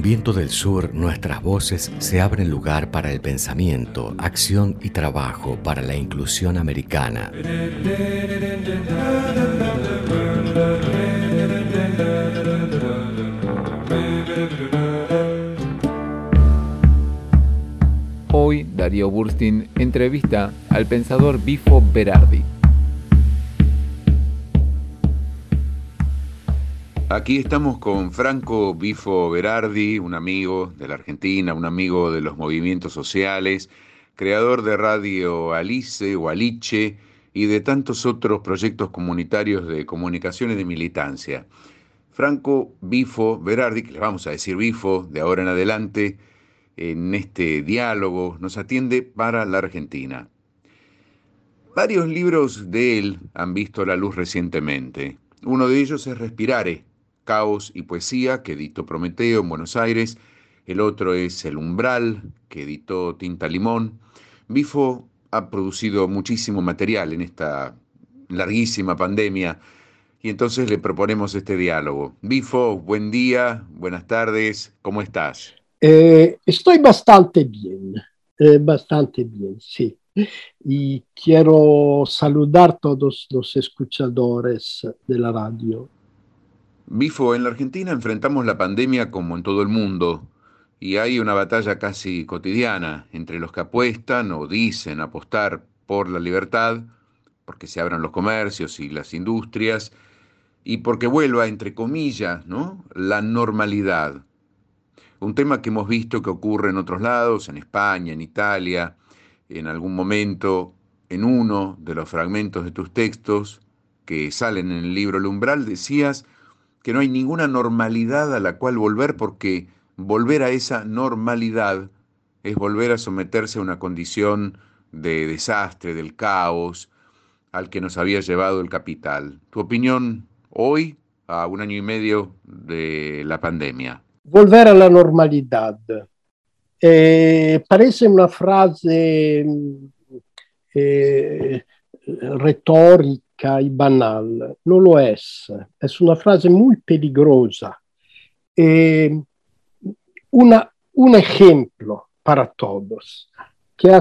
En Viento del Sur, nuestras voces se abren lugar para el pensamiento, acción y trabajo para la inclusión americana. Hoy, Darío Burstin entrevista al pensador Bifo Berardi. Aquí estamos con Franco Bifo Berardi, un amigo de la Argentina, un amigo de los movimientos sociales, creador de Radio Alice o Aliche y de tantos otros proyectos comunitarios de comunicación y de militancia. Franco Bifo Berardi, que les vamos a decir Bifo de ahora en adelante, en este diálogo, nos atiende para la Argentina. Varios libros de él han visto la luz recientemente. Uno de ellos es Respirare, Caos y Poesía, que editó Prometeo en Buenos Aires. El otro es El Umbral, que editó Tinta Limón. Bifo ha producido muchísimo material en esta larguísima pandemia y entonces le proponemos este diálogo. Bifo, buen día, buenas tardes, ¿cómo estás? Eh, estoy bastante bien, eh, bastante bien, sí. Y quiero saludar a todos los escuchadores de la radio. Bifo, en la Argentina enfrentamos la pandemia como en todo el mundo y hay una batalla casi cotidiana entre los que apuestan o dicen apostar por la libertad, porque se abran los comercios y las industrias y porque vuelva, entre comillas, ¿no? la normalidad. Un tema que hemos visto que ocurre en otros lados, en España, en Italia, en algún momento, en uno de los fragmentos de tus textos que salen en el libro El umbral, decías, que no hay ninguna normalidad a la cual volver porque volver a esa normalidad es volver a someterse a una condición de desastre, del caos al que nos había llevado el capital. ¿Tu opinión hoy, a un año y medio de la pandemia? Volver a la normalidad. Eh, parece una frase eh, retórica y banal, no lo es. Es una frase muy peligrosa. Eh, un ejemplo para todos, que ha,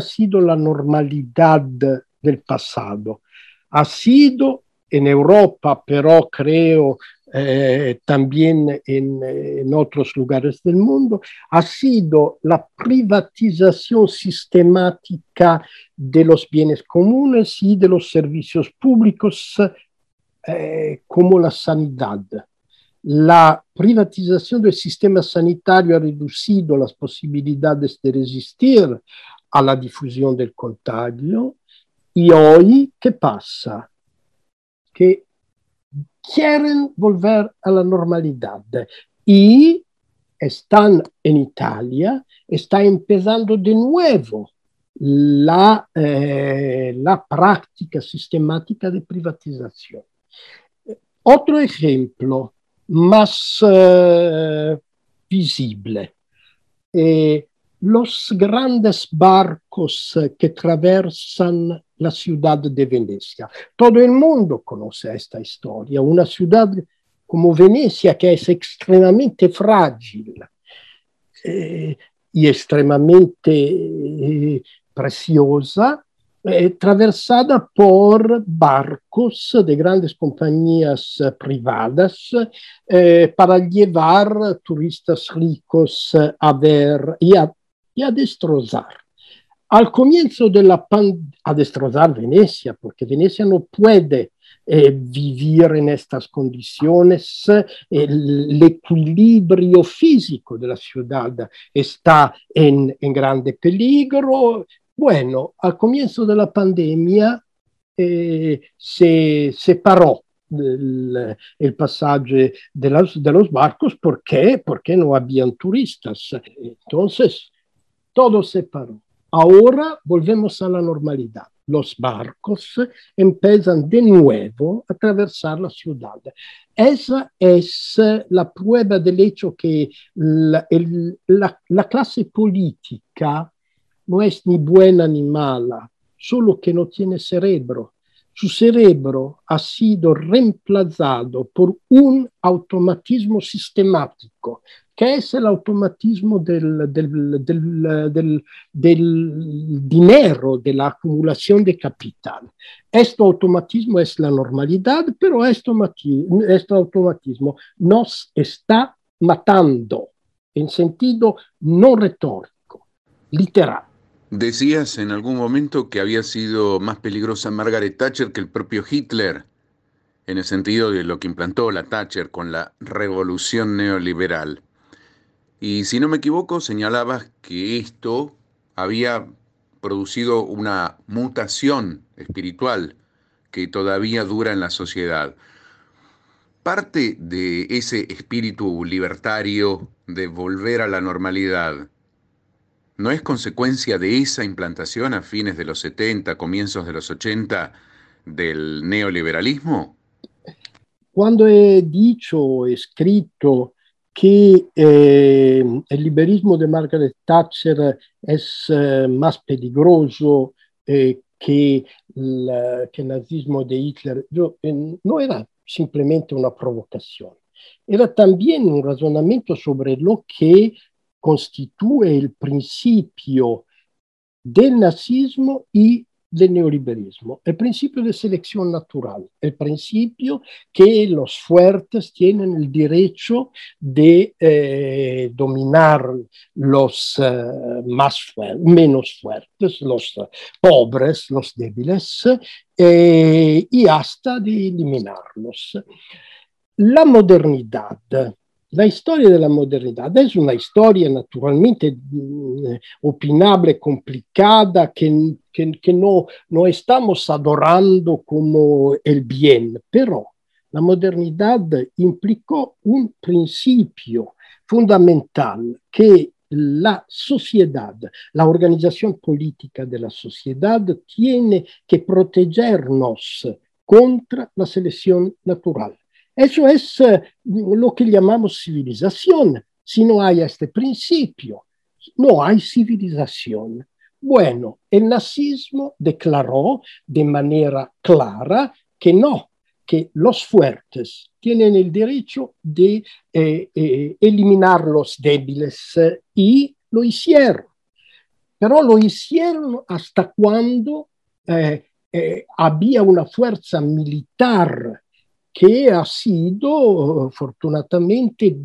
sido la normalidad del pasado. Ha sido en Europa, pero creo eh, también en, en, otros lugares del mundo, ha sido la privatización sistemática de los bienes comunes y de los servicios públicos eh, como la sanidad. La privatización del sistema sanitario ha reducido las posibilidades de resistir a la difusión del contagio y hoy, ¿qué pasa? Que quieren volver a la normalidad y están en Italia, está empezando de nuevo la, eh, la práctica sistemática de privatización. Otro ejemplo más eh, visible. Eh, los grandes barcos que traversan la ciudad de Venecia. Todo el mundo conoce esta historia, una ciudad como Venecia que es extremadamente frágil eh, y extremadamente eh, preciosa, eh, atravesada por barcos de grandes compañías privadas eh, para llevar turistas ricos a ver y a, y a destrozar al comienzo de la pandemia, a destrozar Venecia, porque Venecia no puede eh, vivir en estas condiciones, el, equilibrio físico de la ciudad está en, en, grande peligro. Bueno, al comienzo de la pandemia eh, se separó el, el pasaje de, las, de los barcos. ¿Por qué? Porque no habían turistas. Entonces, todo se paró. Ahora volvemos a la normalidad. Los barcos empiezan de nuevo a atravesar la ciudad. Esa es la prueba del hecho que la, el, la, la clase política no es ni buena ni mala, solo que no tiene cerebro. Su cerebro ha sido reemplazado por un automatismo sistemático que es el automatismo del, dinero, de la acumulación de capital. Este automatismo es la normalidad, pero este este automatismo nos está matando en sentido no retórico, literal. Decías en algún momento que había sido más peligrosa Margaret Thatcher que el propio Hitler, en el sentido de lo que implantó la Thatcher con la revolución neoliberal. Y si no me equivoco, señalabas que esto había producido una mutación espiritual que todavía dura en la sociedad. Parte de ese espíritu libertario de volver a la normalidad ¿No es consecuencia de esa implantación a fines de los 70, comienzos de los 80 del neoliberalismo? Cuando he dicho escrito que eh, el liberalismo de Margaret Thatcher es eh, más peligroso eh, que, la, que, nazismo de Hitler, yo, no era simplemente una provocación, era también un razonamiento sobre lo que constituye el principio del nazismo y del neoliberalismo, el principio de selección natural, el principio que los fuertes tienen el derecho de eh, dominar los eh, más menos fuertes, los pobres, los débiles, eh, y hasta de eliminarlos. La modernidad la historia de la modernidad es una historia naturalmente mm, opinable, complicada, que, que, que no, no, estamos adorando como el bien, pero la modernidad implicó un principio fundamental que la sociedad, la organización política de la tiene que protegernos contra la selección natural. Eso es uh, lo que llamamos civilización. Si no hay este principio, no hay civilización. Bueno, el nazismo declaró de manera clara que no, que los fuertes tienen el derecho de eh, eh, eliminar los débiles eh, y lo hicieron. Pero lo hicieron hasta cuando había una fuerza militar que ha sido fortunatamente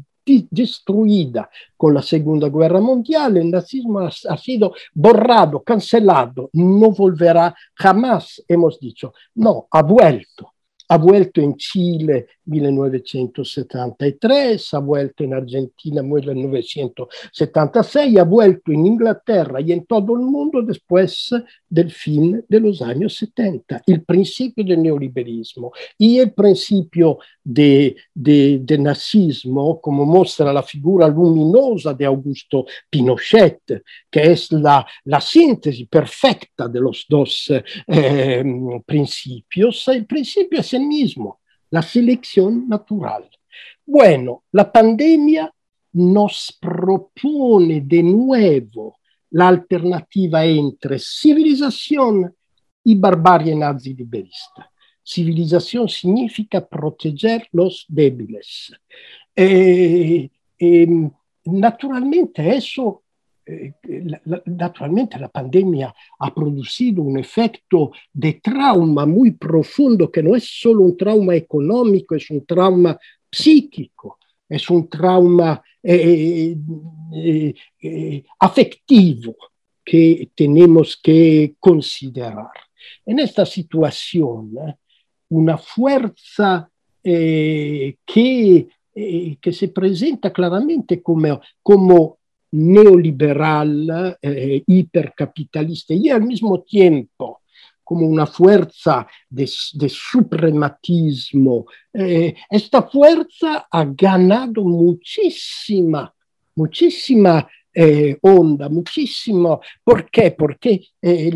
destruida con la Segunda Guerra Mundial, el nazismo ha, ha, sido borrado, cancelado, no volverá jamás, hemos dicho, no, ha vuelto. Ha vuelto en Chile 1973, ha vuelto en Argentina 1976, ha vuelto en Inglaterra y en todo el mundo después del fin de los años 70. El principio del neoliberalismo y el principio de, de, de nazismo, como muestra la figura luminosa de Augusto Pinochet, que es la, la síntesis perfecta de los dos eh, principios, el principio es el mismo la selección natural. Bueno, la pandemia nos propone de nuevo la alternativa entre civilización y barbarie nazi liberista. Civilización significa proteger los débiles. Eh, eh, naturalmente eso naturalmente la pandemia ha producido un efecto de trauma muy profundo que no es solo un trauma económico, es un trauma psíquico, es un trauma eh, eh, eh afectivo que tenemos que considerar. En esta situación, una fuerza que, que se presenta claramente como, como neoliberal, eh, hipercapitalista y al mismo tiempo como una fuerza de, de suprematismo. Eh, esta fuerza ha ganado muchísima, muchísima eh, onda, muchísimo. ¿Por qué? Porque eh,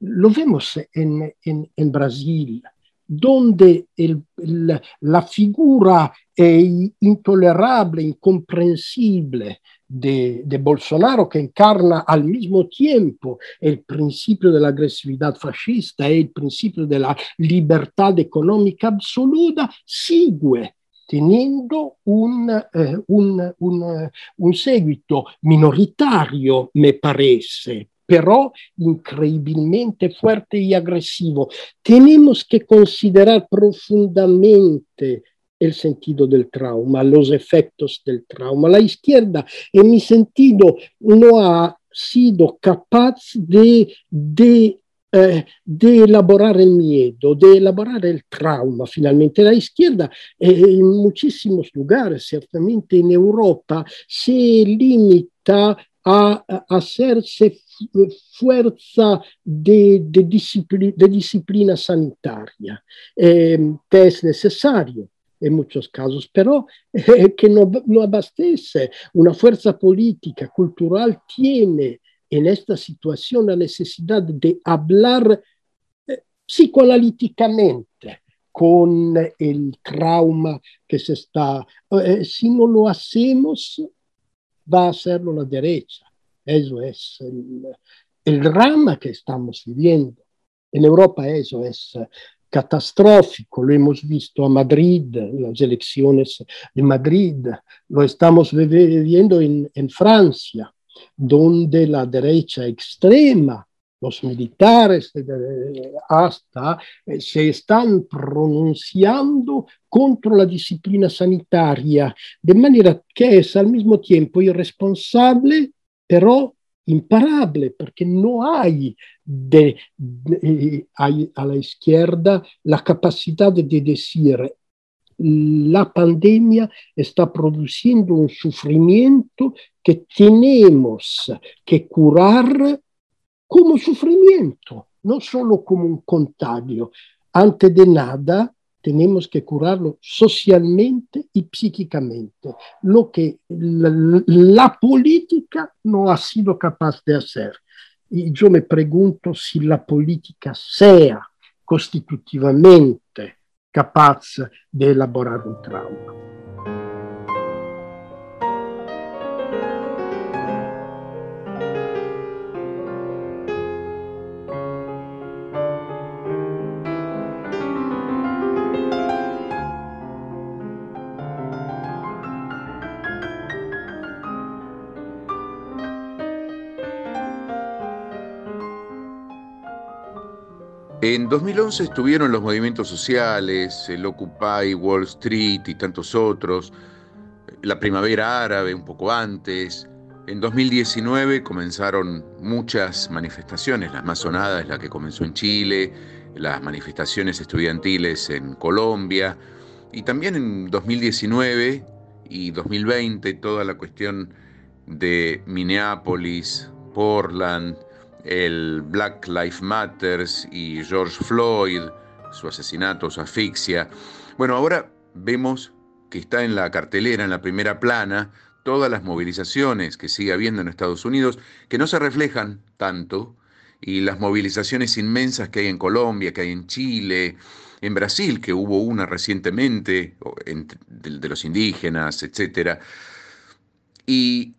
lo vemos en, en, en Brasil donde el, la, la, figura eh, intolerable, incomprensible de, de, Bolsonaro, que encarna al mismo tiempo el principio de la agresividad fascista y el principio de la libertad económica absoluta, sigue tenendo un, eh, un, un, un seguito minoritario, me parece, pero increíblemente fuerte y agresivo. Tenemos que considerar profundamente el sentido del trauma, los efectos del trauma. La izquierda, en mi sentido, no ha sido capaz de, eh, elaborar el miedo, de elaborar el trauma finalmente. La izquierda eh, en muchísimos lugares, ciertamente en Europa, se limita a, hacerse fuerza de, disciplina, sanitaria, eh, que es necesario en muchos casos, pero eh, que no, no abastece. Una fuerza política, cultural, tiene en esta situación la necesidad de hablar eh, psicoanalíticamente con el trauma que se está. Eh, si no lo hacemos, va a hacerlo la derecha. Eso es el, el drama que estamos viviendo. En Europa eso es catastrófico, lo hemos visto a Madrid, las elecciones de Madrid, lo estamos viviendo en, en Francia, donde la derecha extrema, los militares hasta, eh, se están pronunciando contra la disciplina sanitaria, de manera que es al mismo tiempo irresponsable, pero imparable, porque no hay, de, de, hay a la izquierda la capacidad de decir la pandemia está produciendo un sufrimiento que tenemos que curar como sufrimiento, no solo como un contagio. Antes de nada, tenemos que curarlo socialmente y psíquicamente, lo que la, la, política no ha sido capaz de hacer. Y yo me pregunto si la política sea constitutivamente capaz de elaborar un trauma. En 2011 estuvieron los movimientos sociales, el Occupy Wall Street y tantos otros, la primavera árabe un poco antes. En 2019 comenzaron muchas manifestaciones, las más sonadas, la que comenzó en Chile, las manifestaciones estudiantiles en Colombia, y también en 2019 y 2020 toda la cuestión de Minneapolis, Portland, el Black Lives Matters y George Floyd, su asesinato, su asfixia. Bueno, ahora vemos que está en la cartelera, en la primera plana, todas las movilizaciones que sigue habiendo en Estados Unidos, que no se reflejan tanto, y las movilizaciones inmensas que hay en Colombia, que hay en Chile, en Brasil, que hubo una recientemente, de los indígenas, etc. Y,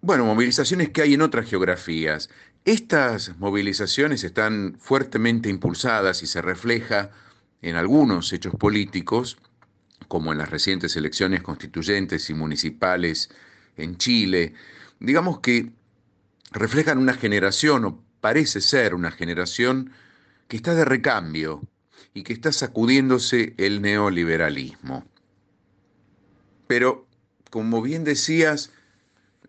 bueno, movilizaciones que hay en otras geografías. Estas movilizaciones están fuertemente impulsadas y se refleja en algunos hechos políticos, como en las recientes elecciones constituyentes y municipales en Chile, digamos que reflejan una generación, o parece ser una generación, que está de recambio y que está sacudiéndose el neoliberalismo. Pero, como bien decías,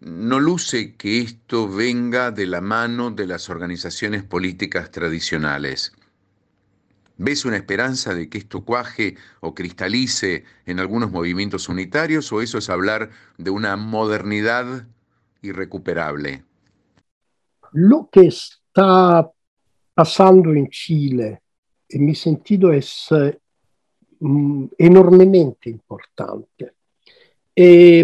no luce que esto venga de la mano de las organizaciones políticas tradicionales. ¿Ves una esperanza de que esto cuaje o cristalice en algunos movimientos unitarios o eso es hablar de una modernidad irrecuperable? Lo que está pasando en Chile, en mi sentido, es mm, enormemente importante. Eh,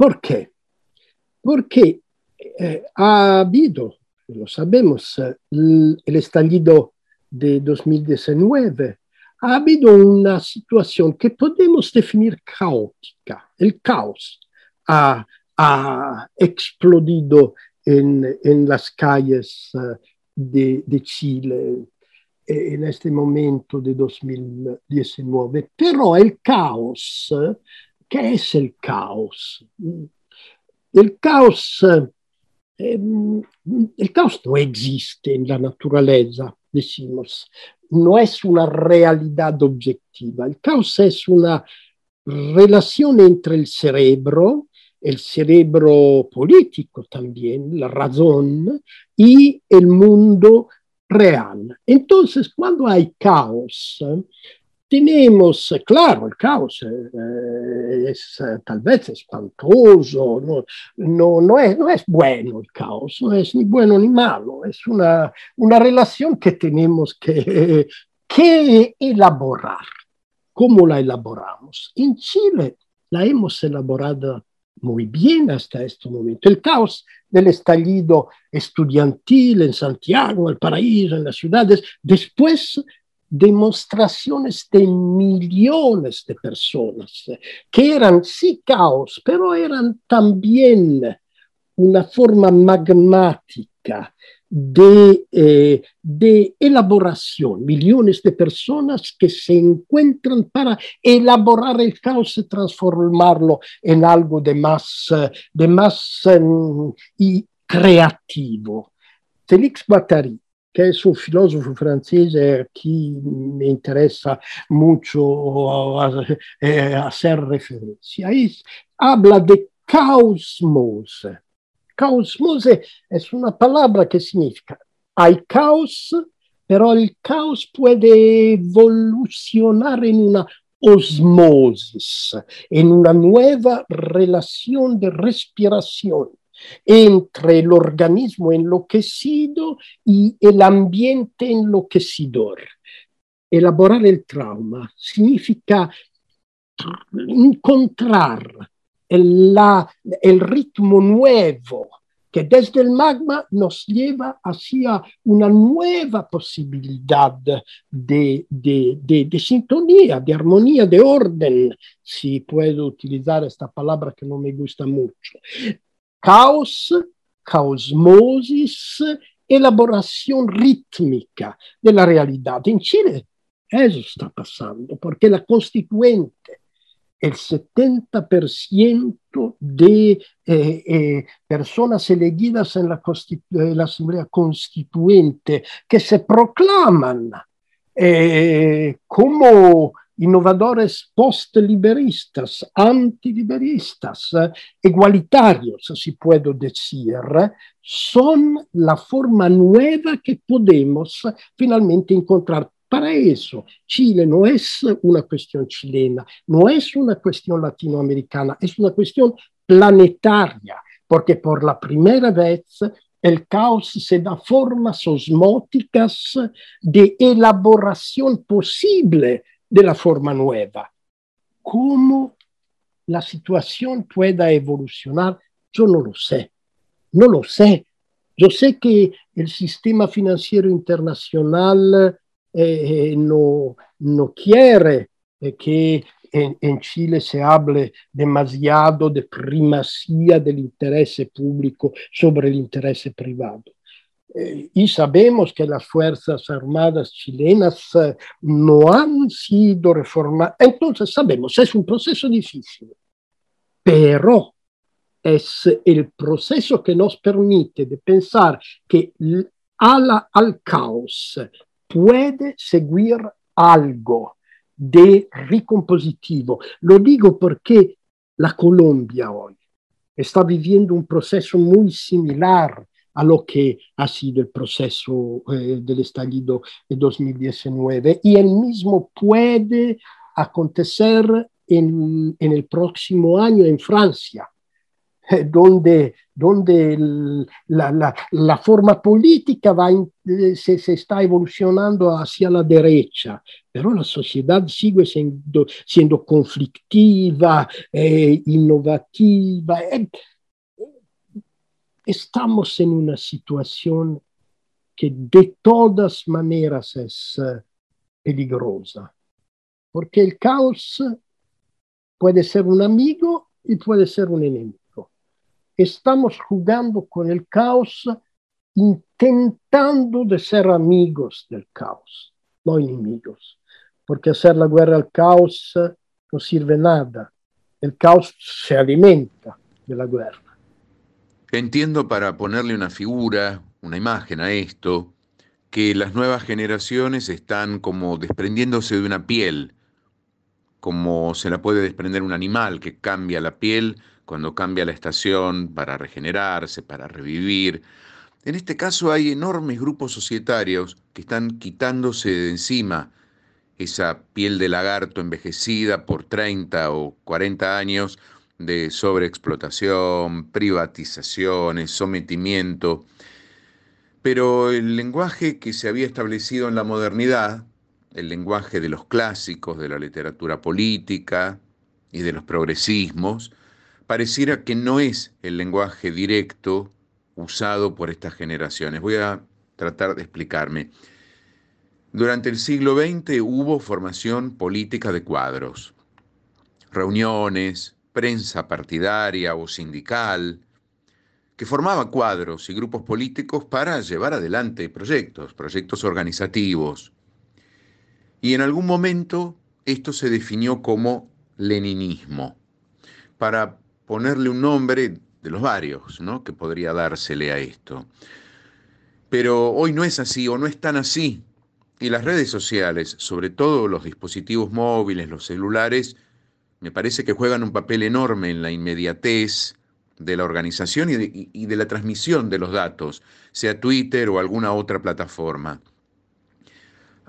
¿Por qué? Porque eh, ha habido, lo sabemos, el, el estallido de 2019, ha habido una situación que podemos definir caótica. El caos ha, ha explodido en, en, las calles uh, de, de, Chile. en este momento de 2019, pero el caos, ¿qué es el caos? El caos, el caos no existe en la naturaleza, decimos, no es una realidad objetiva, el caos es una relación entre el cerebro, el cerebro político también, la razón, y el mundo real. Entonces, cuando hay caos, tenemos, claro, el caos eh, es tal vez espantoso, no, no, no es bueno el caos, no es ni bueno ni malo, es una, una relación que tenemos que, que elaborar. ¿Cómo la elaboramos? En Chile la hemos elaborado muy bien hasta este momento. El caos del estallido estudiantil en Santiago, en el paraíso, en las ciudades, después demostraciones de millones de personas que eran sí caos, pero eran también una forma magmática de, eh, de, elaboración, millones de personas que se encuentran para elaborar el caos y transformarlo en algo de más, de más um, y creativo. Félix Guattari, que es un filósofo francés que me interesa mucho eh, hacer referencia, es, habla de caosmos Caosmose es una palabra que significa hay caos, pero el caos puede evolucionar en una osmosis, en una nueva relación de respiración entre el organismo enloquecido y el ambiente enloquecidor. Elaborar el trauma significa encontrar el, la, el ritmo nuevo que desde el magma nos lleva hacia una nueva posibilidad de, de, de, de, sintonía, de armonía, de orden, si puedo utilizar esta palabra que no me gusta mucho. Caos, caosmosis, elaboración rítmica de la realidad. En Chile eso está pasando, porque la constituente el 70% de eh, eh, personas elegidas en la, en la, Asamblea Constituente que se proclaman eh, como innovadores post-liberistas, antiliberistas, igualitarios, si puedo decir, son la forma nueva que podemos finalmente encontrar. Para eso, Chile no es una cuestión chilena, no es una cuestión latinoamericana, es una cuestión planetaria, porque por la primera vez el caos se da formas osmóticas de elaboración posible de la forma nueva. ¿Cómo la situación pueda evolucionar? Yo no lo sé, no lo sé. Yo sé que el sistema financiero internacional eh, no, no, quiere que en, en, Chile se hable demasiado de primacía del interés público sobre el interés privado. Eh, y sabemos que las Fuerzas Armadas chilenas eh, no han sido reformadas. Entonces sabemos, es un proceso difícil, pero es el proceso que nos permite de pensar que a al caos puede seguir algo de recompositivo. Lo digo porque la Colombia hoy está viviendo un proceso muy similar a lo que ha sido el proceso eh, del estallido de 2019 y el mismo puede acontecer en, en el próximo año en Francia. donde, donde el, la, la, la, forma política va in, se, se, está evolucionando hacia la derecha, pero la sociedad sigue siendo, siendo conflictiva, eh, innovativa. Eh, estamos en una situación que de todas maneras es uh, peligrosa, porque el caos puede ser un amigo y puede ser un enemigo estamos jugando con el caos intentando de ser amigos del caos. no enemigos, porque hacer la guerra al caos no sirve nada. El caos se alimenta de la guerra. Entiendo para ponerle una figura, una imagen a esto, que las nuevas generaciones están como desprendiéndose de una piel, como se la puede desprender un animal que cambia la piel cuando cambia la estación para regenerarse, para revivir. En este caso hay enormes grupos societarios que están quitándose de encima esa piel de lagarto envejecida por 30 o 40 años de sobreexplotación, privatizaciones, sometimiento. Pero el lenguaje que se había establecido en la modernidad, el lenguaje de los clásicos, de la literatura política y de los progresismos, pareciera que no es el lenguaje directo usado por estas generaciones. Voy a tratar de explicarme. Durante el siglo XX hubo formación política de cuadros, reuniones, prensa partidaria o sindical, que formaba cuadros y grupos políticos para llevar adelante proyectos, proyectos organizativos. Y en algún momento esto se definió como leninismo, para ponerle un nombre de los varios ¿no? que podría dársele a esto. Pero hoy no es así o no es tan así. Y las redes sociales, sobre todo los dispositivos móviles, los celulares, me parece que juegan un papel enorme en la inmediatez de la organización y de, la transmisión de los datos, sea Twitter o alguna otra plataforma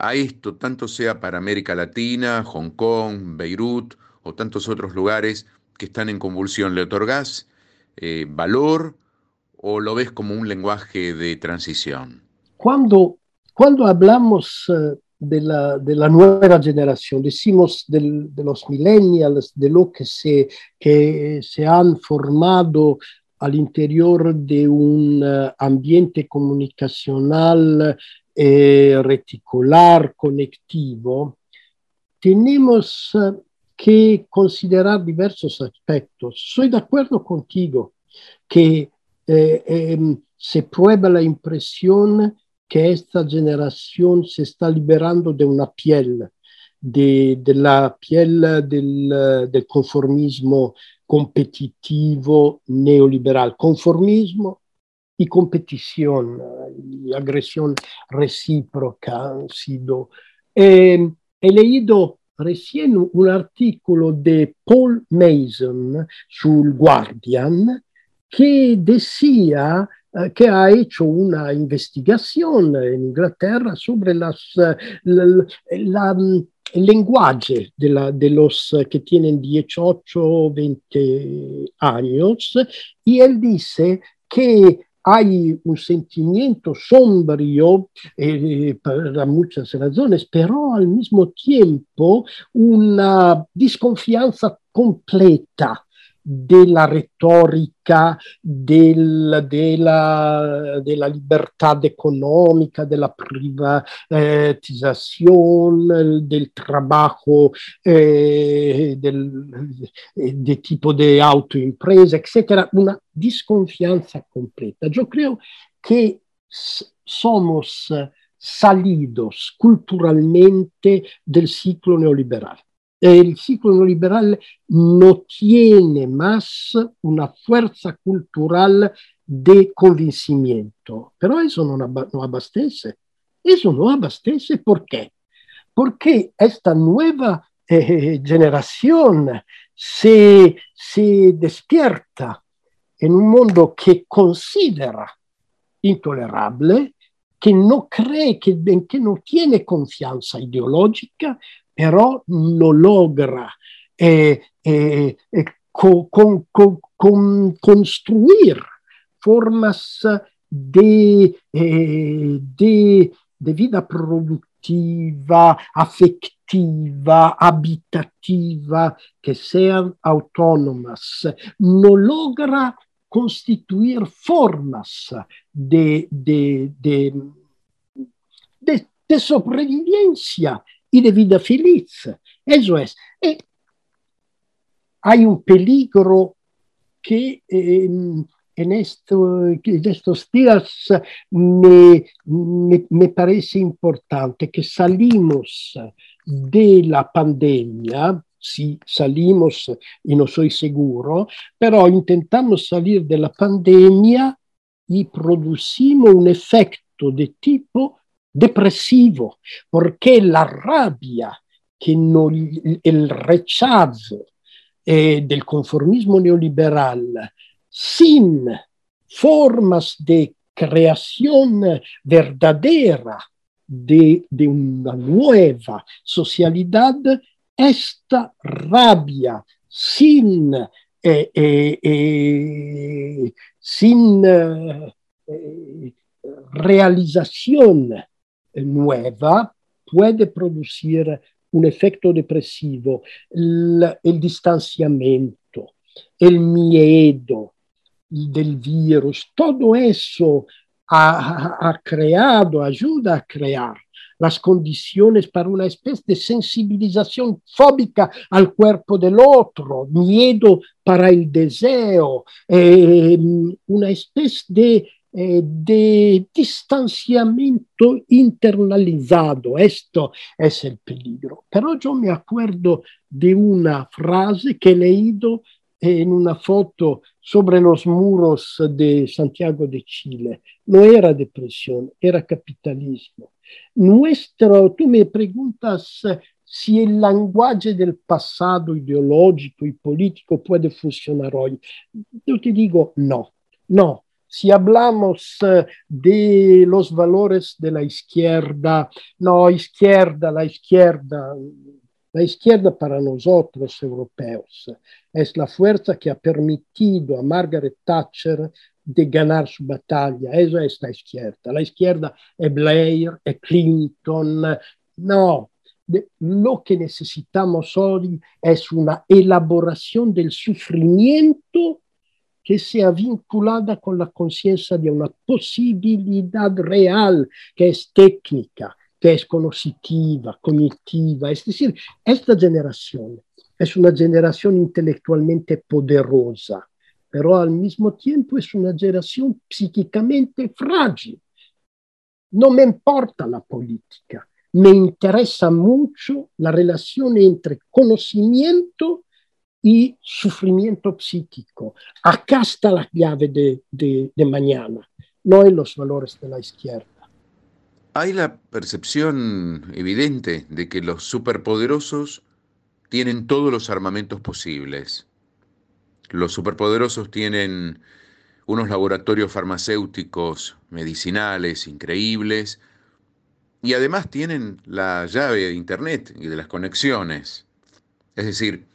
a esto, tanto sea para América Latina, Hong Kong, Beirut o tantos otros lugares que están en convulsión? ¿Le otorgás eh, valor o lo ves como un lenguaje de transición? Cuando, cuando hablamos uh, de, la, de, la, nueva generación, decimos del, de los millennials, de lo que se, que se han formado al interior de un uh, ambiente comunicacional eh, reticular conectivo, tenemos uh, que considerar diversos aspectos. Soy de acuerdo contigo que eh, eh, se prueba la impresión que esta generación se está liberando de una piel, de, de piel del, del, conformismo competitivo neoliberal. Conformismo y competición y agresión recíproca sido. Eh, he leído recién un artículo de Paul Mason sul Guardian que decía que ha hecho una investigación en Inglaterra sobre la, la, el lenguaje de, la, de, los que tienen 18 o 20 años y él dice que hay un sentimiento sombrío eh, por muchas razones, pero al mismo tiempo una desconfianza completa de la retórica, del, de, la, de, la, libertad económica, de la privatización, del trabajo eh, del, de tipo de autoimpresa, etc. Una desconfianza completa. Yo creo que somos salidos culturalmente del ciclo neoliberal el ciclo neoliberal no tiene más una fuerza cultural de convencimiento. Pero eso no, no abastece. Eso no abastece. ¿Por qué? Porque esta nueva eh, generación se, se despierta en un mundo que considera intolerable, que no cree, que, que no tiene confianza ideológica, però lo logra eh, eh, eh con, con, con, construir formas eh, de, de vida productiva, afectiva, habitativa, que sean autónomas. No logra constituir formas sobrevivencia y de vida feliz. Eso es. hay un peligro que eh, en, esto, en estos días me, me, me, parece importante que salimos de la pandemia, sí, salimos y no soy seguro, pero intentamos salir de la pandemia y producimos un efecto de tipo depresivo, porque la rabia, que el rechazo eh, del conformismo neoliberal sin formas de creación verdadera de, una nueva socialidad, esta rabia sin, eh, eh, sin realización nueva puede producir un efecto depresivo, el, el distanciamiento, el miedo del virus, todo eso ha, ha, creado, ayuda a crear las condiciones para una especie de sensibilización fóbica al cuerpo del otro, miedo para el deseo, eh, una especie de eh, de distanciamiento internalizado. Esto es el peligro. Pero yo me acuerdo de una frase que he leído en una foto sobre los muros de Santiago de Chile. No era depresión, era capitalismo. Nuestro, tú me preguntas si el lenguaje del pasado ideológico y político puede funcionar hoy. Yo te digo no, no, si hablamos eh, de los valores de la izquierda, no, izquierda, la izquierda, la izquierda para nosotros europeos es la fuerza que ha permitido a Margaret Thatcher de ganar su batalla. Eso es la izquierda. La izquierda es Blair, es Clinton. No, lo que necesitamos hoy es una elaboración del sufrimiento que sea vinculada con la conciencia de una posibilidad real que es técnica, que es conocitiva, cognitiva. Es decir, esta generación es una generación intelectualmente poderosa, pero al mismo tiempo es una generación psíquicamente frágil. No me importa la política, me interesa mucho la relación entre conocimiento y sufrimiento psíquico. Acá está la llave de, de, de mañana, no en los valores de la izquierda. Hay la percepción evidente de que los superpoderosos tienen todos los armamentos posibles. Los superpoderosos tienen unos laboratorios farmacéuticos, medicinales increíbles, y además tienen la llave de Internet y de las conexiones. Es decir,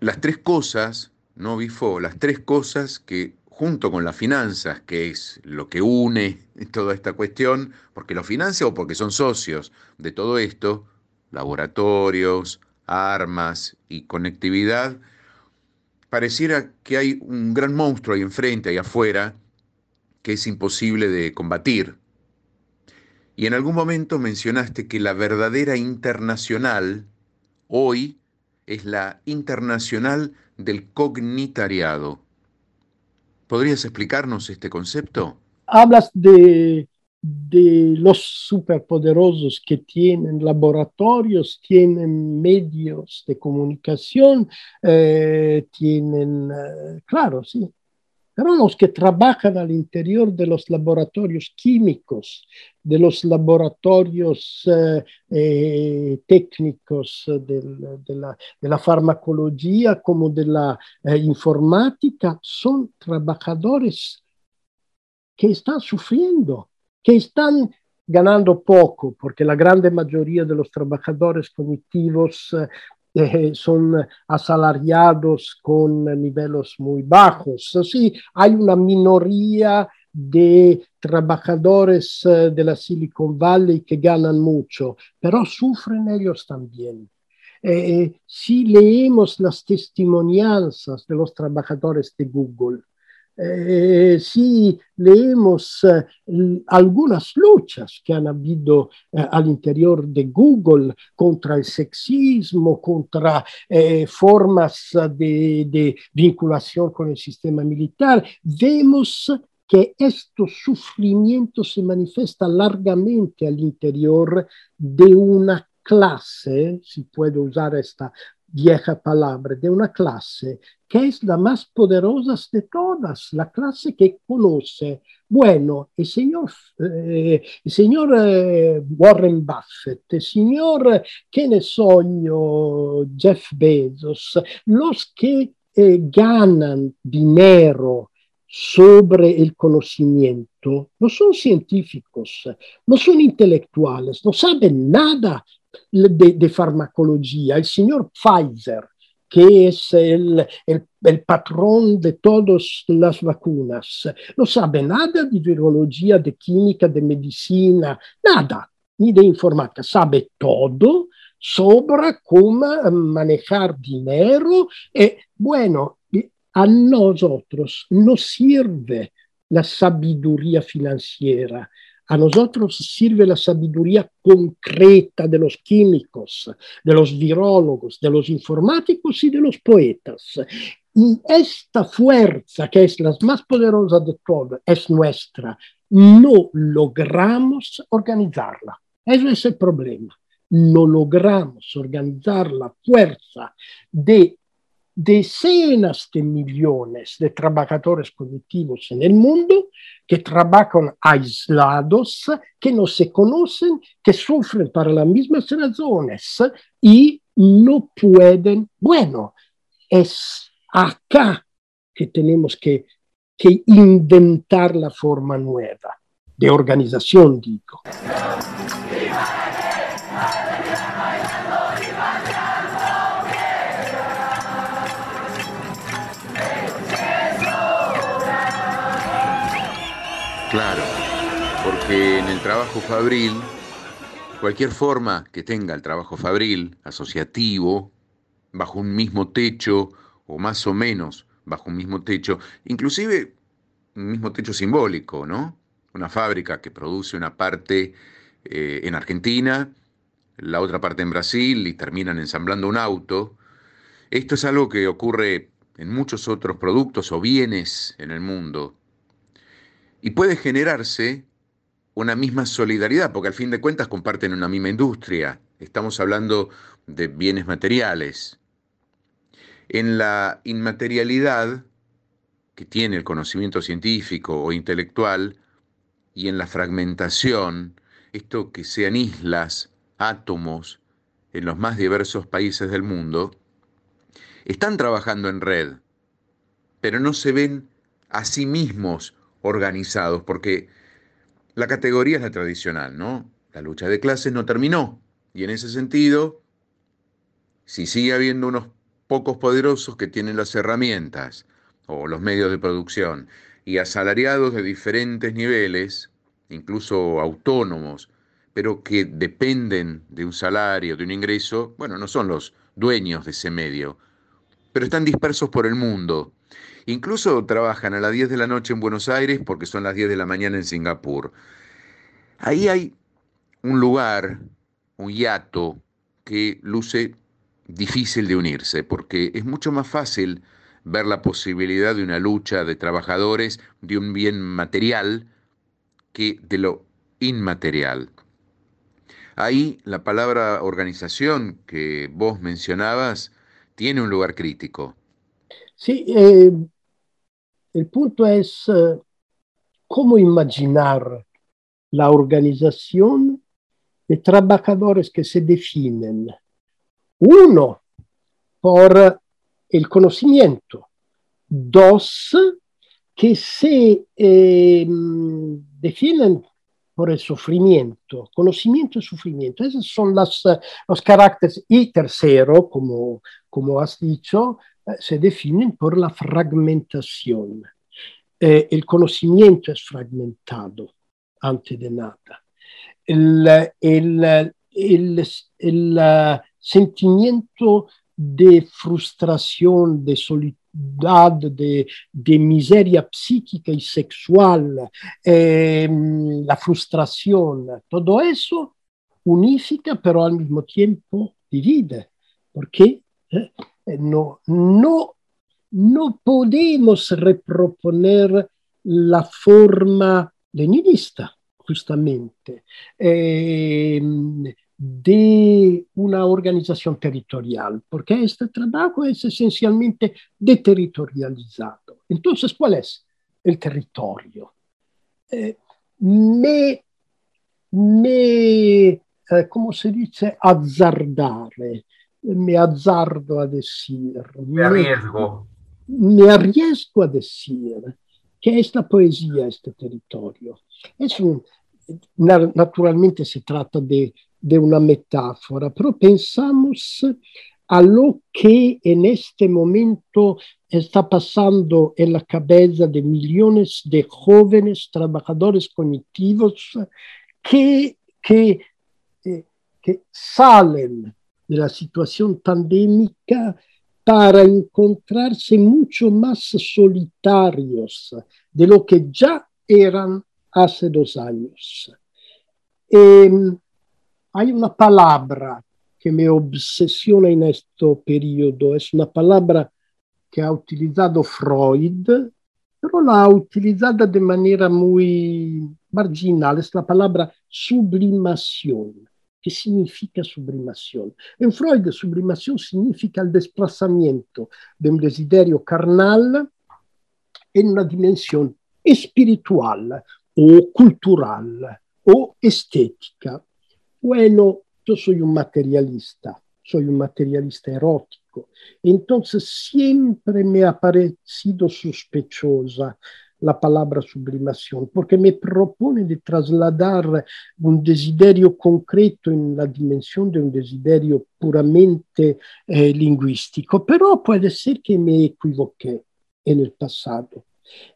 las tres cosas, no Bifo, las tres cosas que junto con las finanzas, que es lo que une toda esta cuestión, porque lo financia o porque son socios de todo esto, laboratorios, armas y conectividad, pareciera que hay un gran monstruo ahí enfrente, ahí afuera, que es imposible de combatir. Y en algún momento mencionaste que la verdadera internacional hoy es la Internacional del Cognitariado. ¿Podrías explicarnos este concepto? Hablas de, de los superpoderosos que tienen laboratorios, tienen medios de comunicación, eh, tienen, eh, claro, sí, pero los que trabajan al interior de los laboratorios químicos, de los laboratorios eh, eh, técnicos de, de, la, de, la, farmacología como de la eh, informática, son trabajadores que están sufriendo, que están ganando poco, porque la grande mayoría de los trabajadores cognitivos eh, son asalariados con niveles muy bajos. Sí, hay una minoría de trabajadores eh, de la Silicon Valley que ganan mucho, pero sufren ellos también. Eh, si leemos las testimonianzas de los trabajadores de Google, eh, si leemos eh, algunas luchas que han habido eh, al interior de Google contra el sexismo, contra eh, formas de, vinculación con el sistema militar, vemos que este sufrimiento se manifiesta largamente al interior de una clase, si puede usar esta vieja palabra, de una clase que es la más poderosa de todas, la clase que conoce, bueno, el señor, eh, el señor eh, Warren Buffett, el señor, que ne so Jeff Bezos, los que eh, ganan dinero sobre el conocimiento no son científicos, no son intelectuales, no saben nada de, de farmacología. El señor Pfizer, que es el, el, el, patrón de todas las vacunas, no sabe nada de virología, de química, de medicina, nada, ni de informática, sabe todo sobre cómo manejar dinero y bueno, a nosotros nos sirve la sabiduría financiera, a nosotros sirve la sabiduría concreta de los químicos, de los virólogos, de los informáticos y de los poetas. Y esta fuerza, que es la más poderosa de todas, es nuestra. No logramos organizarla. Ese es el problema. No logramos organizar la fuerza de decenas de millones de trabajadores cognitivos en el mundo que trabajan aislados, que no se conocen, que sufren para las mismas razones y no pueden, bueno, es acá que tenemos que, que inventar la forma nueva de organización, digo. Claro, porque en el trabajo fabril, cualquier forma que tenga el trabajo fabril, asociativo, bajo un mismo techo o más o menos bajo un mismo techo, inclusive un mismo techo simbólico, ¿no? Una fábrica que produce una parte eh, en Argentina, la otra parte en Brasil y terminan ensamblando un auto. Esto es algo que ocurre en muchos otros productos o bienes en el mundo. Y puede generarse una misma solidaridad, porque al fin de cuentas comparten una misma industria. Estamos hablando de bienes materiales. En la inmaterialidad que tiene el conocimiento científico o intelectual y en la fragmentación, esto que sean islas, átomos, en los más diversos países del mundo, están trabajando en red, pero no se ven a sí mismos organizados, porque la categoría es la tradicional, ¿no? La lucha de clases no terminó. Y en ese sentido, si sigue habiendo unos pocos poderosos que tienen las herramientas o los medios de producción y asalariados de diferentes niveles, incluso autónomos, pero que dependen de un salario, de un ingreso, bueno, no son los dueños de ese medio, pero están dispersos por el mundo Incluso trabajan a las 10 de la noche en Buenos Aires porque son las 10 de la mañana en Singapur. Ahí hay un lugar, un hiato, que luce difícil de unirse, porque es mucho más fácil ver la posibilidad de una lucha de trabajadores de un bien material que de lo inmaterial. Ahí la palabra organización que vos mencionabas tiene un lugar crítico. Sí, eh, el punto es uh, cómo imaginar la organización de trabajadores que se definen, uno, por el conocimiento, dos, que se eh, definen por el sufrimiento, conocimiento y sufrimiento. Esos son las, los caracteres. Y tercero, como, eh, se definen por la fragmentación. Eh, el conocimiento es fragmentado antes de nada. El, el, el, el uh, sentimiento de frustración, de soledad, de, de miseria psíquica y sexual, eh, la frustración, todo eso unifica, pero al mismo tiempo divide, porque eh, no, no, no podemos reproponer la forma leninista, justamente. Eh, de una organización territorial, porque este trabajo es esencialmente deterritorializado. Entonces, ¿cuál es el territorio? Eh, me, me eh, ¿cómo se dice? Azzardare, me azzardo a decir. Me arriesgo. Me, me arriesgo a decir que esta poesía, este territorio, es un, naturalmente se trata de de una metáfora, pero pensamos a lo que en este momento está pasando en la cabeza de millones de jóvenes trabajadores cognitivos que, que, eh, que salen de la situación pandémica para encontrarse mucho más solitarios de lo que ya eran hace dos años. Eh, hay una palabra que me obsesiona en este periodo, es una palabra que ha utilizado Freud, pero la ha utilizado de manera muy marginal, es la palabra sublimación. ¿Qué significa sublimación? En Freud, sublimación significa el desplazamiento de un desiderio carnal en una dimensión espiritual o cultural o estética. Bueno, yo soy un materialista, soy un materialista erótico. Entonces siempre me ha parecido sospechosa la palabra sublimación, porque me propone de trasladar un desiderio concreto en la dimensión de un desiderio puramente eh, lingüístico, pero puede ser que me equivoqué en el pasado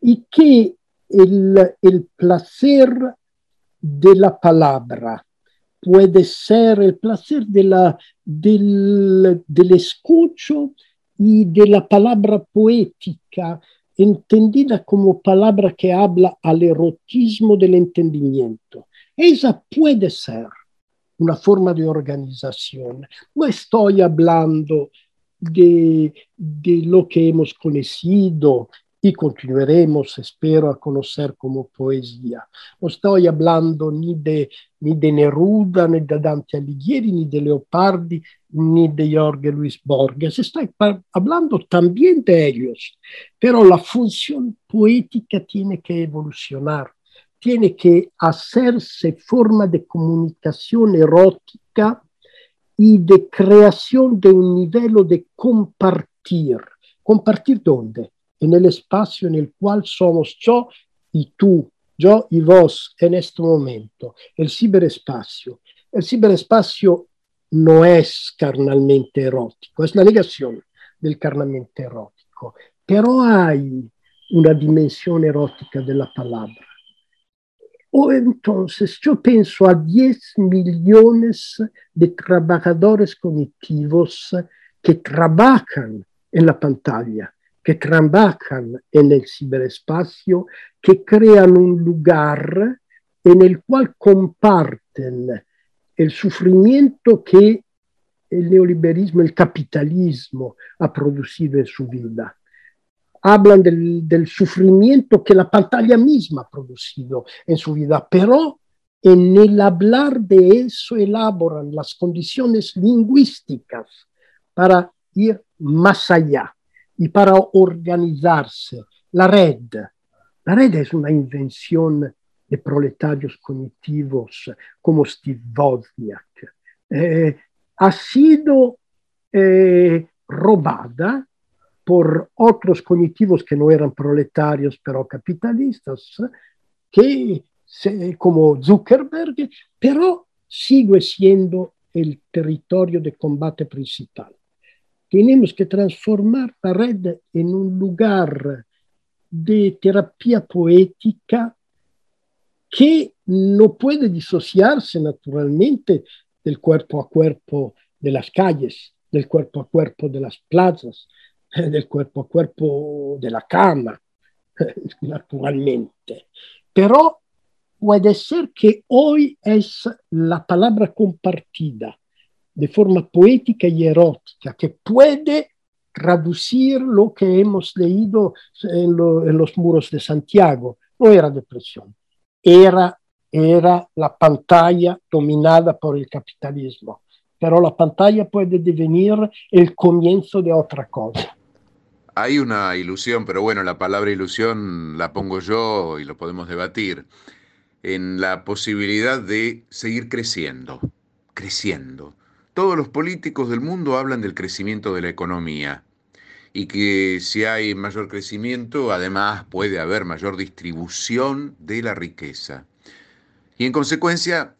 y que el, el placer de la palabra puede ser el placer de la, del, del escucho y de la palabra poética, entendida como palabra que habla al erotismo del entendimiento. Esa puede ser una forma de organización. No estoy hablando de, de lo que hemos conocido y continuaremos, espero, a conocer como poesía. No estoy hablando ni de Neruda, ni de Dante Alighieri, ni de Leopardi, ni de Jorge Luis Borges. Estoy hablando también de ellos, pero la función poética tiene que evolucionar, tiene que hacerse forma de comunicación erótica y de creación de un nivel de compartir. ¿Compartir dónde? En el espacio en el cual somos yo y tú, yo y vos en este momento, el ciberespacio. El ciberespacio no es carnalmente erótico, es la negación del carnalmente erótico, pero hay una dimensión erótica de la palabra. O entonces yo pienso a 10 millones de trabajadores cognitivos que trabajan en la pantalla, que trabajan en el ciberespacio, que crean un lugar en el cual comparten el sufrimiento que el neoliberalismo, el capitalismo ha producido en su vida. Hablan del, del, sufrimiento que la pantalla misma ha producido en su vida, pero en el hablar de eso elaboran las condiciones lingüísticas para ir más allá y para organizarse. La red, la red es una invención de proletarios cognitivos como Steve Wozniak. Eh, ha sido eh, robada por otros cognitivos que no eran proletarios, pero capitalistas, que, como Zuckerberg, pero sigue siendo el territorio de combate principal tenemos que transformar la red en un lugar de terapia poética que no puede disociarse naturalmente del cuerpo a cuerpo de las calles, del cuerpo a cuerpo de las plazas, del cuerpo a cuerpo de la cama, naturalmente. Pero puede ser que hoy es la palabra compartida de forma poética y erótica que puede traducir lo que hemos leído en, lo, en los muros de Santiago. No era depresión, era, era la pantalla dominada por el capitalismo. Pero la pantalla puede devenir el comienzo de otra cosa. Hay una ilusión, pero bueno, la palabra ilusión la pongo yo y lo podemos debatir, en la posibilidad de seguir creciendo, creciendo. Todos los políticos del mundo hablan del crecimiento de la economía y que si hay mayor crecimiento, además puede haber mayor distribución de la riqueza. Y en consecuencia,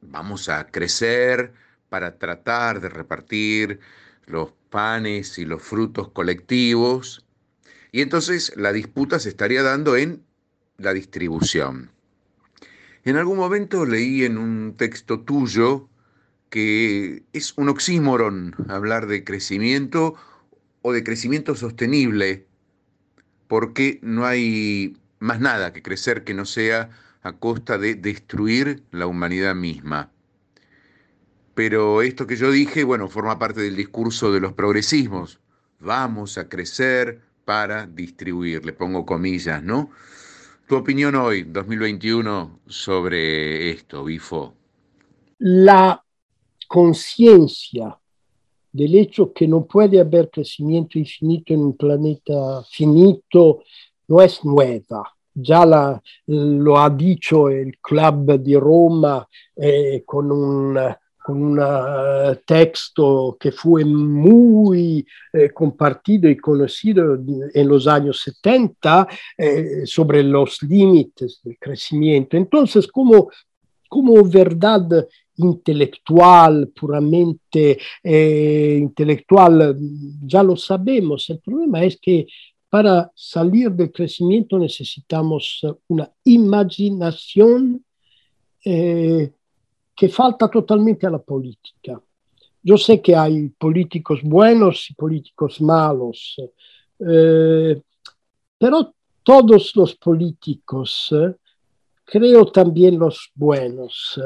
vamos a crecer para tratar de repartir los panes y los frutos colectivos. Y entonces la disputa se estaría dando en la distribución. En algún momento leí en un texto tuyo que es un oxímoron hablar de crecimiento o de crecimiento sostenible, porque no hay más nada que crecer que no sea a costa de destruir la humanidad misma. Pero esto que yo dije, bueno, forma parte del discurso de los progresismos. Vamos a crecer para distribuir, le pongo comillas, ¿no? Tu opinión hoy, 2021, sobre esto, Bifo. La conciencia del hecho que no puede haber crecimiento infinito en un planeta finito no es nueva. Ya la, lo ha dicho el Club de Roma eh, con un con un uh, texto que fue muy eh, compartido y conocido en los años 70 eh, sobre los límites del crecimiento. Entonces, como verdad intelectual, puramente eh, intelectual, ya lo sabemos. El problema es que para salir del crecimiento necesitamos una imaginación eh, que falta totalmente a la política. Yo sé que hay políticos buenos y políticos malos, eh, pero todos los políticos, creo también los buenos,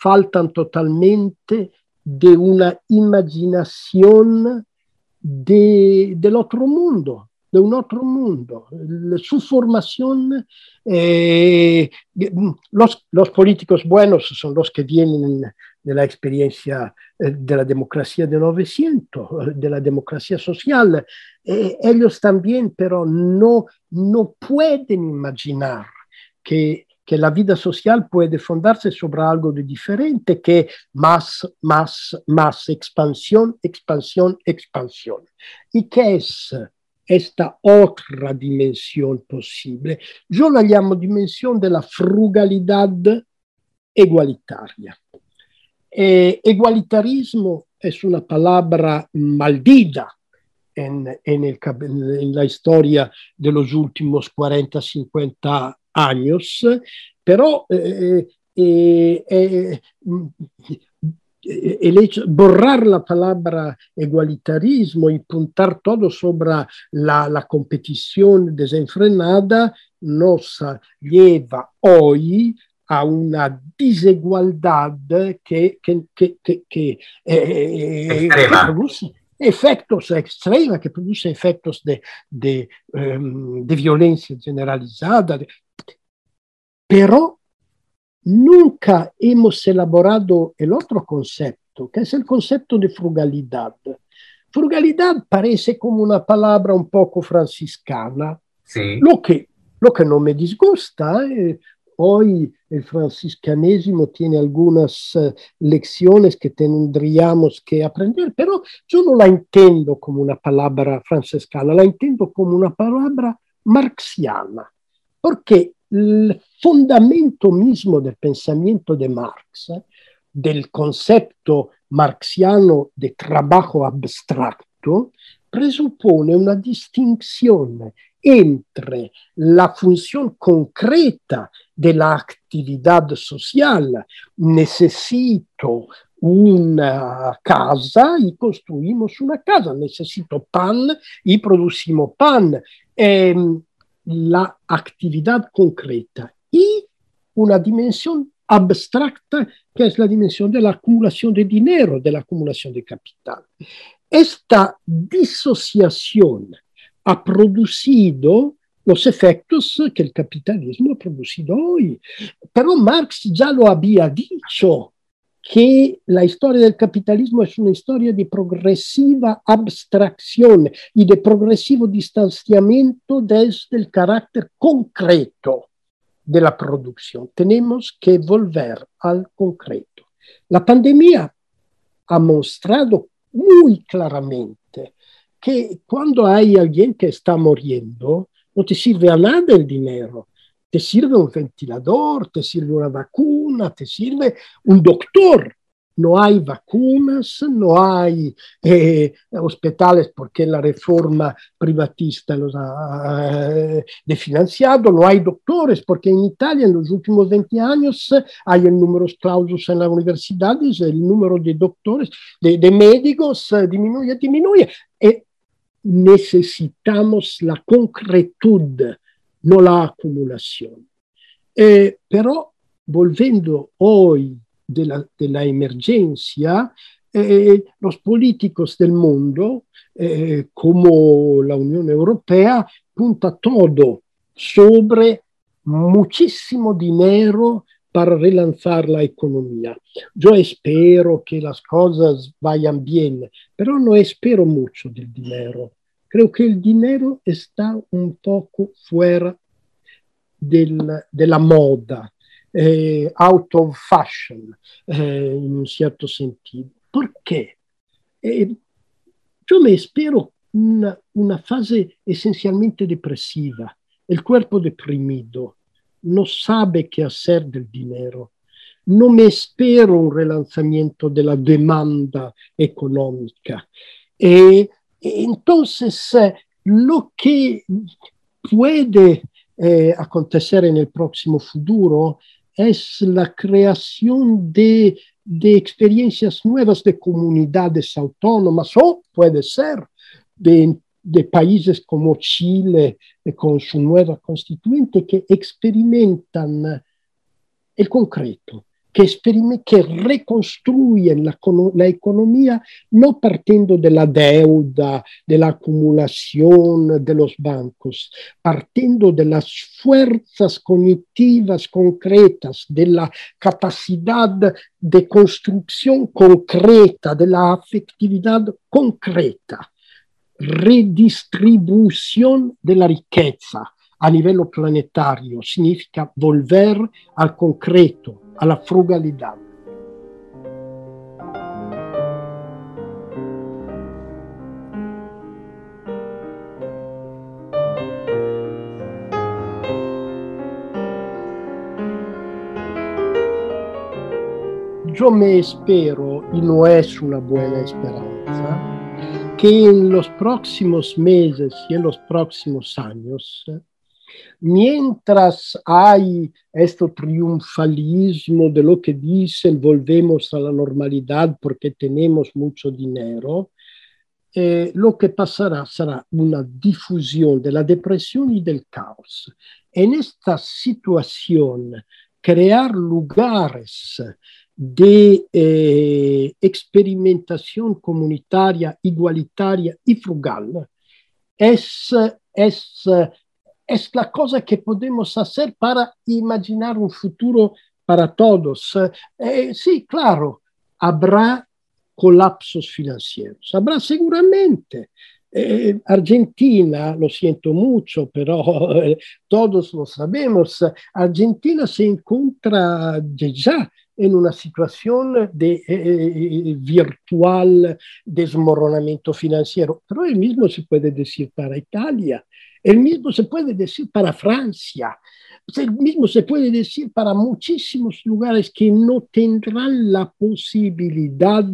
faltan totalmente de una imaginación de, del otro mundo, de un otro mundo. Su formación, eh, los, los, políticos buenos son los que vienen de la experiencia eh, de la democracia de 900, de la democracia social. Eh, ellos también, pero no, no pueden imaginar que que la vida social puede fundarse sobre algo de diferente que más, más, más expansión, expansión, expansión. ¿Y qué es esta otra dimensión posible? Yo la llamo dimensión de la frugalidad igualitaria. Eh, igualitarismo es una palabra maldita en, en, el, en, la historia de los últimos 40, 50 años, pero eh, eh, eh, el hecho, borrar la palabra igualitarismo y puntar todo sobre la, la competición desenfrenada nos lleva hoy a una desigualdad que, que, que, que eh, produce efectos extrema, que produce efectos de, de, um, de violencia generalizada, pero nunca hemos elaborado el otro concepto, que es el concepto de frugalidad. Frugalidad parece como una palabra un poco franciscana, sí. lo, que, lo que no me disgusta. Eh, hoy el franciscanesimo tiene algunas uh, lecciones que tendríamos que aprender, pero yo no la entiendo como una palabra franciscana, la entiendo como una palabra marxiana, porque el fundamento mismo del pensamiento de Marx, del concepto marxiano de trabajo abstracto, presupone una distinción entre la función concreta de la actividad social, necesito una casa y construimos una casa. Necesito pan y producimos pan. Eh, la actividad concreta y una dimensión abstracta que es la dimensión de la acumulación de dinero, de la acumulación de capital. Esta disociación ha producido los efectos que el capitalismo ha producido hoy. Pero Marx ya lo había dicho, que la historia del capitalismo es una historia de progresiva abstracción y de progresivo distanciamiento desde el carácter concreto de la producción. Tenemos que volver al concreto. La pandemia ha mostrado muy claramente que cuando hay alguien que está muriendo, no te sirve a nada el dinero. Te sirve un ventilador, te sirve una vacuna, te sirve un doctor. No hay vacunas, no hay eh, hospitales porque la reforma privatista los ha eh, desfinanciado, no hay doctores porque en Italia en los últimos 20 años hay el número clausus en las universidades, el número de doctores, de, médicos eh, disminuye, disminuye. E necesitamos la concretud, no la acumulación. Eh, pero volviendo hoy de la, de la emergencia, eh, los políticos del mundo, eh, como la Unión Europea, punta todo sobre muchísimo dinero para relanzar la economía. Yo espero que las cosas vayan bien, pero no espero mucho del dinero. Creo que el dinero está un poco fuera del, de la moda, eh, out of fashion, eh, in un cierto sentido. ¿Por qué? Eh, yo me espero una, una fase esencialmente depresiva, el cuerpo deprimido, no sabe qué hacer del dinero. No me espero un relanzamiento de la demanda económica. Entonces, eh, lo que puede eh, acontecer en el próximo futuro es la creación de, de experiencias nuevas de comunidades autónomas o puede ser de de países como Chile eh, con su nueva constituyente que experimentan el concreto, que, que reconstruyen la, la, economía no partiendo deuda, de la acumulación bancos, partiendo de las fuerzas cognitivas concretas, de la capacidad de concreta, de la concreta redistribución de la riqueza a nivel planetario, significa volver al concreto, a la frugalidad. Yo me espero, y no es una buena esperanza, que en los próximos meses y en los próximos años, mientras hay este triunfalismo de lo que dicen volvemos a la normalidad porque tenemos mucho dinero, eh, lo que pasará será una difusión de la depresión y del caos. En esta situación, crear lugares de eh, experimentación comunitaria, igualitaria y frugal es, es, es la cosa que podemos hacer para imaginar un futuro para todos. Eh, sí, claro, habrá colapsos financieros, habrá seguramente. Eh, Argentina, lo siento mucho, pero eh, todos lo sabemos, Argentina se encuentra ya en una situación de eh, eh, virtual desmoronamiento financiero. Pero el mismo se puede decir para Italia, el mismo se puede decir para Francia, el mismo se puede decir para muchísimos lugares que no tendrán la posibilidad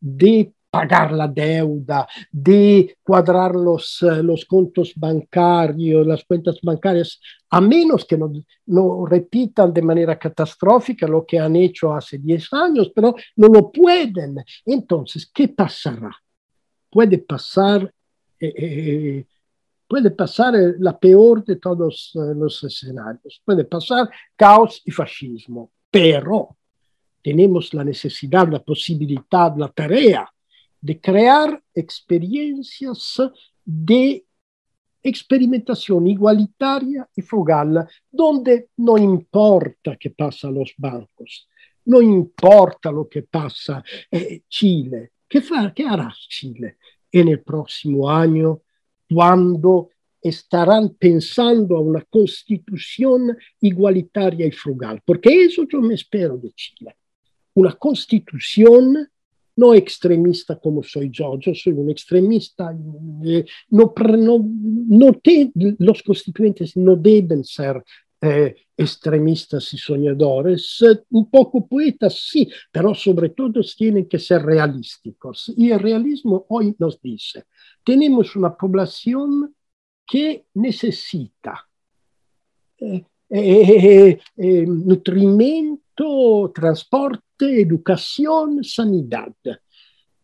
de pagar la deuda, de cuadrar los, los contos bancarios, las cuentas bancarias, a menos que no, no, repitan de manera catastrófica lo que han hecho hace 10 años, pero no lo pueden. Entonces, ¿qué pasará? Puede pasar, eh, eh, puede pasar la peor de todos eh, los escenarios, puede pasar caos y fascismo, pero tenemos la necesidad, la posibilidad, la tarea de crear experiencias de experimentación igualitaria y frugal, donde no importa qué pasa a los bancos, no importa lo que pasa eh, Chile. ¿Qué, fa, ¿Qué hará Chile en el próximo año cuando estarán pensando a una constitución igualitaria y frugal? Porque eso yo me espero de Chile. Una constitución no extremista como soy yo, yo soy un extremista, eh, no, no, no te, los constituyentes no deben ser eh, extremistas y soñadores, un poco poetas sí, pero sobre todo tienen que ser realísticos. Y el realismo hoy nos dice, tenemos una población que necesita eh, eh, eh nutrimento, transporte, educación, sanidad.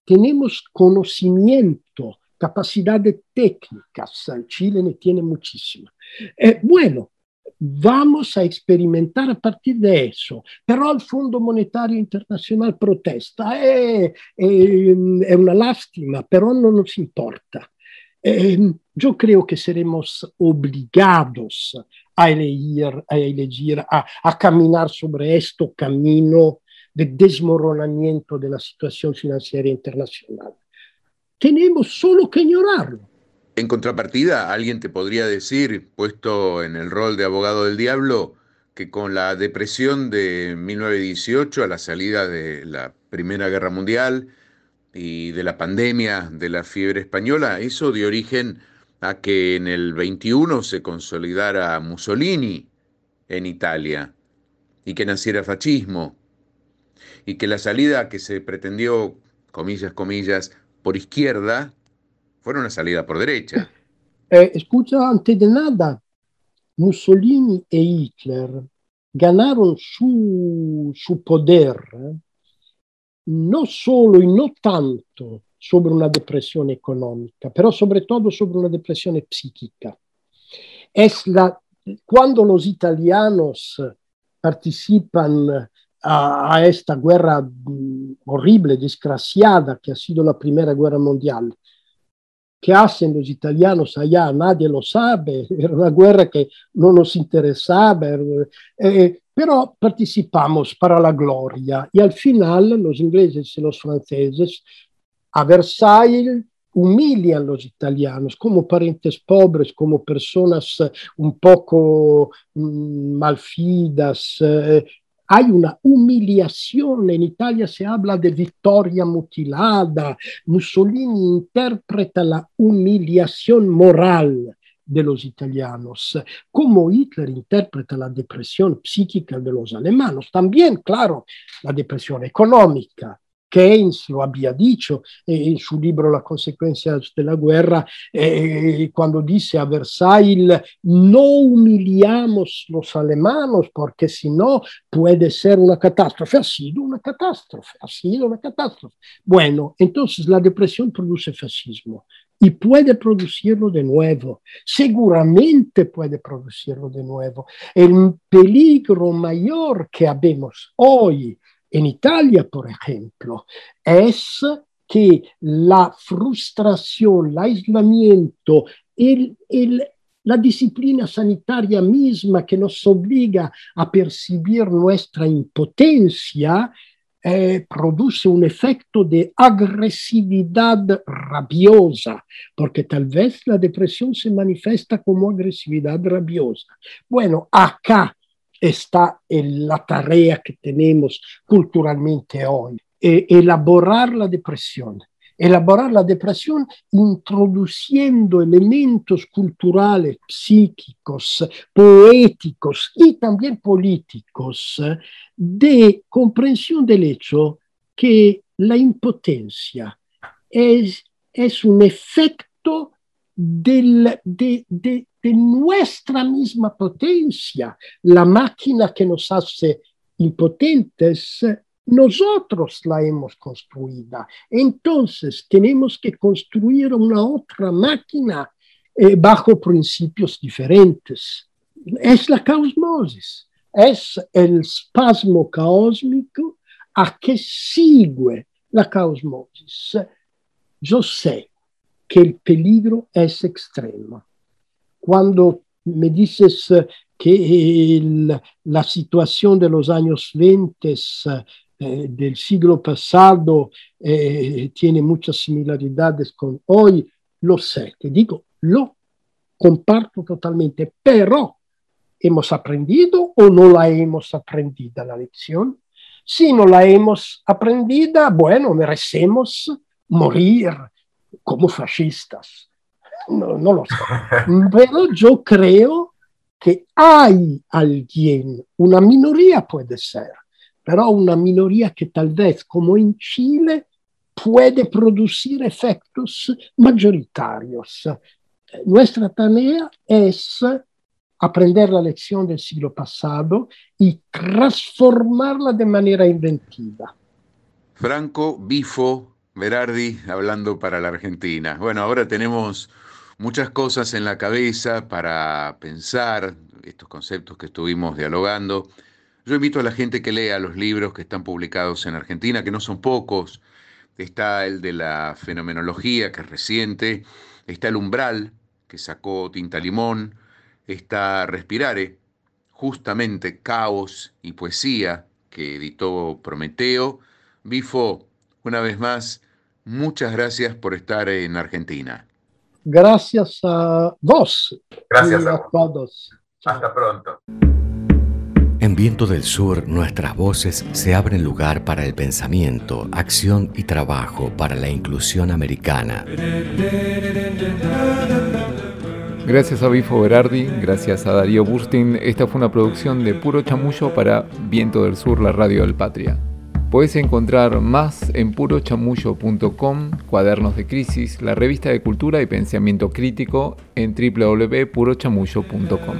Tenemos conocimiento, capacidades técnicas. Chile ne tiene muchísima. Eh, bueno, vamos a experimentar a partir de eso. Pero el Fondo Monetario Internacional protesta. Eh, eh, es una lástima, pero no nos importa. Eh, yo creo que seremos obligados a elegir, a, elegir a, a caminar sobre este camino de desmoronamiento de la situación financiera. Tenemos solo que ignorarlo. En contrapartida, alguien te podría decir, puesto en el rol de abogado del diablo, que con la depresión de 1918 a la salida de la Primera Guerra Mundial y de la pandemia de la fiebre española, eso dio origen a que en el 21 se consolidara Mussolini en Italia y que naciera fascismo. Y que la salida que se pretendió, comillas, comillas, por izquierda, fuera una salida por derecha. Eh, escucha, antes de nada, Mussolini e Hitler ganaron su, su poder eh, no solo y no tanto sobre una depresión económica, pero sobre todo sobre una depresión psíquica. Es la, cuando los italianos participan a, a esta guerra mm, horrible, desgraciada que ha sido la Primera Guerra Mundial. ¿Qué hacen los italianos allá? Nadie lo sabe, era una guerra que no nos interesaba, eh, pero participamos para la gloria y al final los ingleses y los franceses a Versailles humillan a los italianos como parientes pobres, como personas un poco mm, malfidas, eh, hay una humillación. En Italia se habla de victoria mutilada. Mussolini interpreta la humillación moral de los italianos, como Hitler interpreta la depresión psíquica de los alemanes. También, claro, la depresión económica, Keynes lo había dicho en su libro La consecuencia de la guerra, eh, cuando dice a Versailles, no humillamos los alemanes porque si no puede ser una catástrofe. Ha sido una catástrofe, ha sido una catástrofe. Bueno, entonces la depresión produce fascismo y puede producirlo de nuevo, seguramente puede producirlo de nuevo. El peligro mayor que habemos hoy en Italia, por ejemplo, es que la frustración, el aislamiento, la disciplina sanitaria misma que nos obliga a percibir nuestra impotencia, eh, produce un efecto de agresividad rabiosa, porque tal vez la depresión se manifiesta como agresividad rabiosa. Bueno, acá está en la tarea que tenemos culturalmente hoy, eh, elaborar la depresión. Elaborar la depresión introduciendo elementos culturales, psíquicos, poéticos y también políticos de comprensión del hecho que la impotencia es, es un efecto de, nuestra misma potencia. La máquina que nos hace impotentes, nosotros la hemos construida. Entonces tenemos que construir una otra máquina eh, bajo principios diferentes. Es la caosmosis, es el spasmo cósmico a que sigue la caosmosis. Yo sé que el peligro es extremo. Cuando me dices que el, la situación de los años 20 eh, del siglo pasado eh, tiene muchas similaridades con hoy, lo sé, te digo, lo comparto totalmente, pero ¿hemos aprendido o no la hemos aprendido la lección? Si no la hemos aprendido, bueno, merecemos morir como fascistas. No, no lo sé. Pero yo creo que hay alguien, una minoría puede ser, pero una minoría que tal vez, como en Chile, puede producir efectos mayoritarios. Nuestra tarea es aprender la lección del siglo pasado y transformarla de manera inventiva. Franco Bifo Berardi hablando para la Argentina. Bueno, ahora tenemos muchas cosas en la cabeza para pensar estos conceptos que estuvimos dialogando. Yo invito a la gente que lea los libros que están publicados en Argentina, que no son pocos. Está el de la fenomenología, que es reciente. Está el umbral, que sacó Tinta Limón está Respirare, justamente Caos y Poesía, que editó Prometeo. Bifo, una vez más, muchas gracias por estar en Argentina. Gracias a vos. Gracias a, todos. Hasta pronto. En Viento del Sur, nuestras voces se abren lugar para el pensamiento, acción y trabajo para la inclusión americana. Gracias a Bifo Berardi, gracias a Darío Burstin, esta fue una producción de Puro Chamullo para Viento del Sur, la radio del Patria. Puedes encontrar más en purochamullo.com, Cuadernos de Crisis, la revista de cultura y pensamiento crítico en www.purochamullo.com.